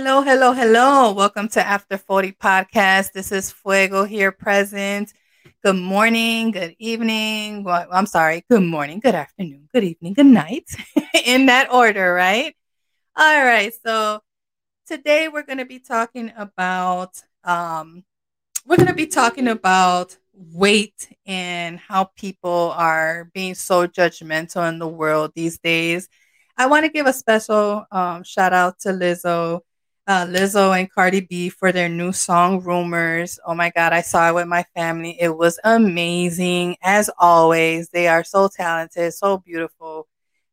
Hello, hello, hello. Welcome to After 40 Podcast. This is Fuego here present. Good morning, good evening. Well, I'm sorry, good morning, good afternoon, good evening, good night. In that order, right? All right. So today we're going to be talking about um we're going to be talking about weight and how people are being so judgmental in the world these days. I want to give a special um, shout out to Lizzo, uh, Lizzo and Cardi B for their new song "Rumors." Oh my God, I saw it with my family. It was amazing, as always. They are so talented, so beautiful,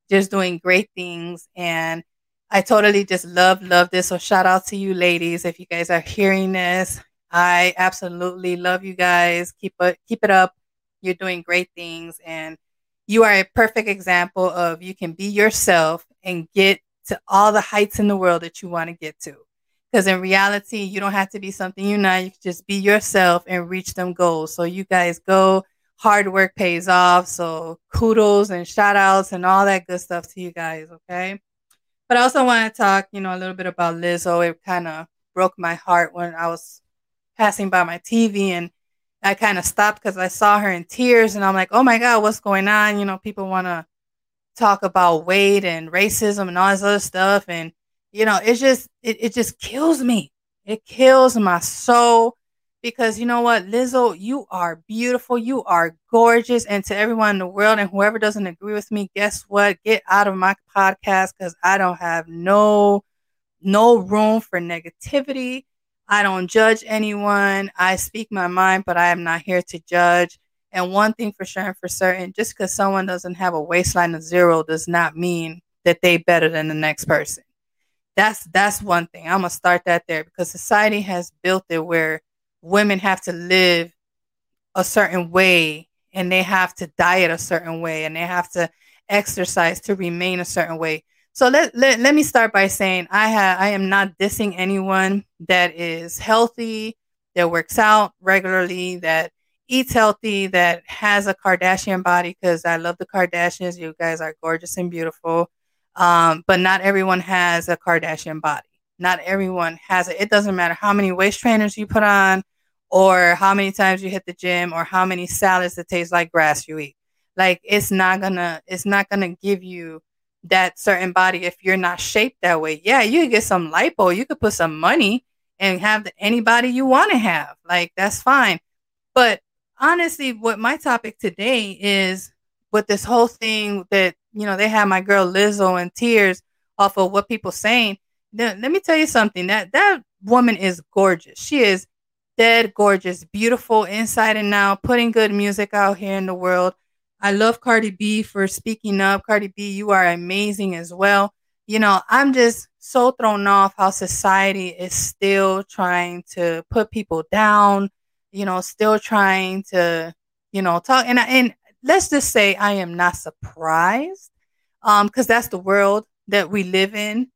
just doing great things, and I totally just love love this. So shout out to you, ladies, if you guys are hearing this. I absolutely love you guys. Keep it keep it up. You're doing great things, and you are a perfect example of you can be yourself and get to all the heights in the world that you want to get to. Because in reality, you don't have to be something you're not. You can just be yourself and reach them goals. So you guys go. Hard work pays off. So kudos and shout outs and all that good stuff to you guys. Okay. But I also want to talk, you know, a little bit about Lizzo. It kind of broke my heart when I was passing by my TV and I kind of stopped because I saw her in tears and I'm like, oh my God, what's going on? You know, people want to talk about weight and racism and all this other stuff. And, you know, it's just, it, it just kills me. It kills my soul because you know what, Lizzo, you are beautiful. You are gorgeous. And to everyone in the world and whoever doesn't agree with me, guess what? Get out of my podcast because I don't have no, no room for negativity. I don't judge anyone. I speak my mind, but I am not here to judge. And one thing for sure and for certain, just because someone doesn't have a waistline of zero does not mean that they better than the next person. That's that's one thing. I'm gonna start that there because society has built it where women have to live a certain way and they have to diet a certain way and they have to exercise to remain a certain way. So let, let, let me start by saying I have I am not dissing anyone that is healthy, that works out regularly, that eats healthy, that has a Kardashian body because I love the Kardashians. You guys are gorgeous and beautiful. Um, but not everyone has a Kardashian body. Not everyone has it. It doesn't matter how many waist trainers you put on, or how many times you hit the gym, or how many salads that taste like grass you eat. Like it's not gonna it's not gonna give you that certain body if you're not shaped that way. Yeah, you could get some lipo, you could put some money and have the, anybody you want to have. Like that's fine. But honestly, what my topic today is with this whole thing that you know they had my girl Lizzo in tears off of what people saying. Let me tell you something. That that woman is gorgeous. She is dead gorgeous, beautiful inside and out, putting good music out here in the world. I love Cardi B for speaking up. Cardi B, you are amazing as well. You know, I'm just so thrown off how society is still trying to put people down, you know, still trying to, you know, talk. And, and let's just say I am not surprised um, because that's the world that we live in.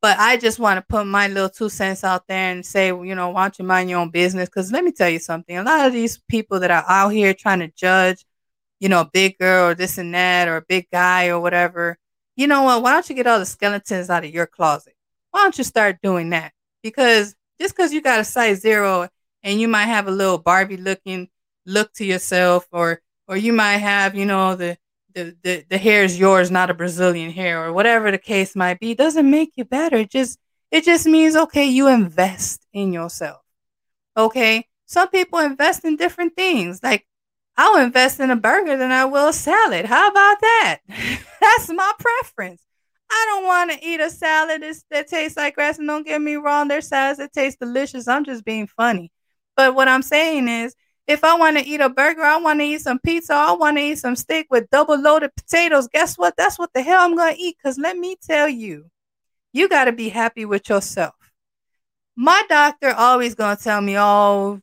But I just want to put my little two cents out there and say, you know, why don't you mind your own business? Because let me tell you something. A lot of these people that are out here trying to judge you know, a big girl or this and that or a big guy or whatever, you know what? Why don't you get all the skeletons out of your closet? Why don't you start doing that? Because just because you got a size zero and you might have a little Barbie looking look to yourself, or or you might have, you know, the the, the, the hair is yours, not a Brazilian hair, or whatever the case might be, doesn't make you better. It just it just means okay, you invest in yourself. Okay. Some people invest in different things. Like I'll invest in a burger than I will a salad. How about that? That's my preference. I don't want to eat a salad that tastes like grass. And don't get me wrong, there's salads that taste delicious. I'm just being funny. But what I'm saying is, if I want to eat a burger, I want to eat some pizza, I want to eat some steak with double loaded potatoes. Guess what? That's what the hell I'm going to eat. Because let me tell you, you got to be happy with yourself. My doctor always going to tell me, oh,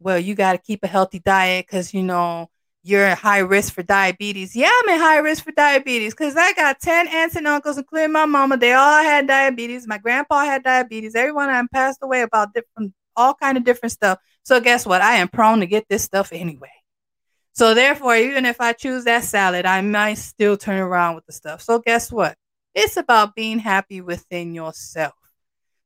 well, you got to keep a healthy diet because, you know, you're at high risk for diabetes. Yeah, I'm at high risk for diabetes because I got 10 aunts and uncles, including my mama. They all had diabetes. My grandpa had diabetes. Everyone had passed away about different, all kind of different stuff. So guess what? I am prone to get this stuff anyway. So therefore, even if I choose that salad, I might still turn around with the stuff. So guess what? It's about being happy within yourself.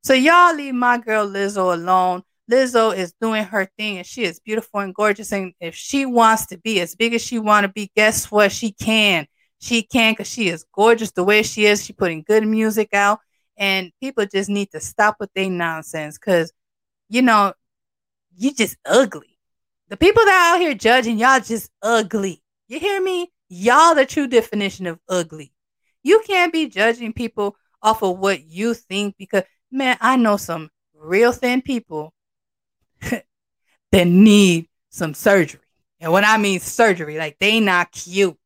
So y'all leave my girl Lizzo alone. Lizzo is doing her thing and she is beautiful and gorgeous. And if she wants to be as big as she want to be, guess what? She can. She can because she is gorgeous the way she is. She putting good music out. And people just need to stop with their nonsense because, you know, you just ugly. The people that are out here judging, y'all just ugly. You hear me? Y'all the true definition of ugly. You can't be judging people off of what you think because, man, I know some real thin people that need some surgery. And when I mean surgery, like they not cute.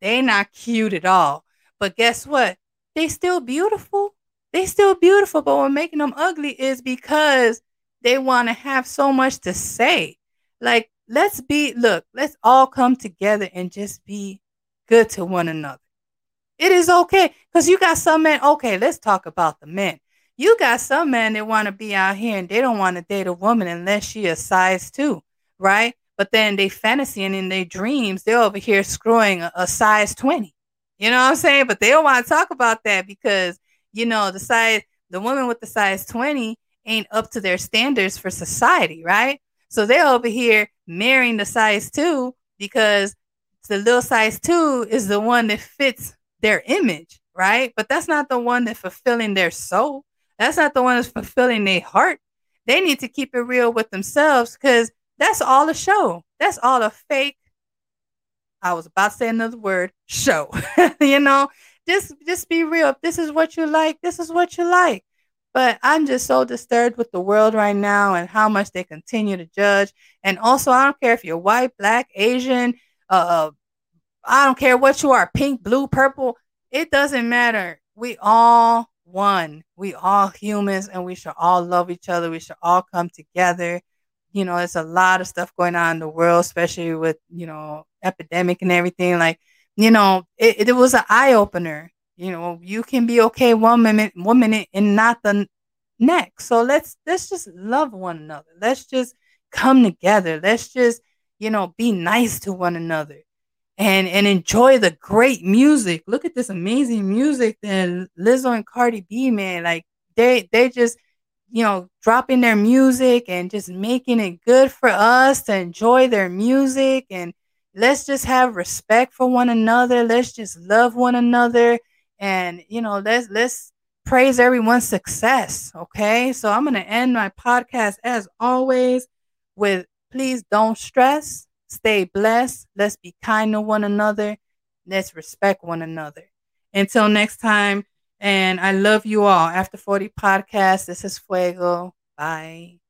They not cute at all. But guess what? They still beautiful. They still beautiful. But what making them ugly is because they want to have so much to say. Like, let's be, look, let's all come together and just be good to one another. It is okay. Because you got some men, okay, let's talk about the men. You got some men that want to be out here and they don't want to date a woman unless she is size two, right? But then they fantasy and in their dreams, they're over here screwing a, a size 20. You know what I'm saying? But they don't want to talk about that because, you know, the size, the woman with the size 20 ain't up to their standards for society, right? So they're over here marrying the size two because the little size two is the one that fits their image, right? But that's not the one that's fulfilling their soul. That's not the one that's fulfilling their heart. They need to keep it real with themselves because that's all a show. That's all a fake. I was about to say another word, show. you know, just just be real. If this is what you like, this is what you like. But I'm just so disturbed with the world right now and how much they continue to judge. And also, I don't care if you're white, black, Asian, uh, I don't care what you are, pink, blue, purple. It doesn't matter. We all one. We all humans and we should all love each other. We should all come together. You know, there's a lot of stuff going on in the world, especially with, you know, epidemic and everything. Like, you know, it, it was an eye opener. You know, you can be okay one minute, one minute and not the next. So let's let's just love one another. Let's just come together. Let's just, you know, be nice to one another and and enjoy the great music. Look at this amazing music that Lizzo and Cardi B, man. Like they they just you know dropping their music and just making it good for us to enjoy their music and let's just have respect for one another. Let's just love one another and you know let's let's praise everyone's success. Okay, so I'm gonna end my podcast as always with please don't stress Stay blessed. Let's be kind to one another. Let's respect one another. Until next time, and I love you all. After 40 podcast, this is Fuego. Bye.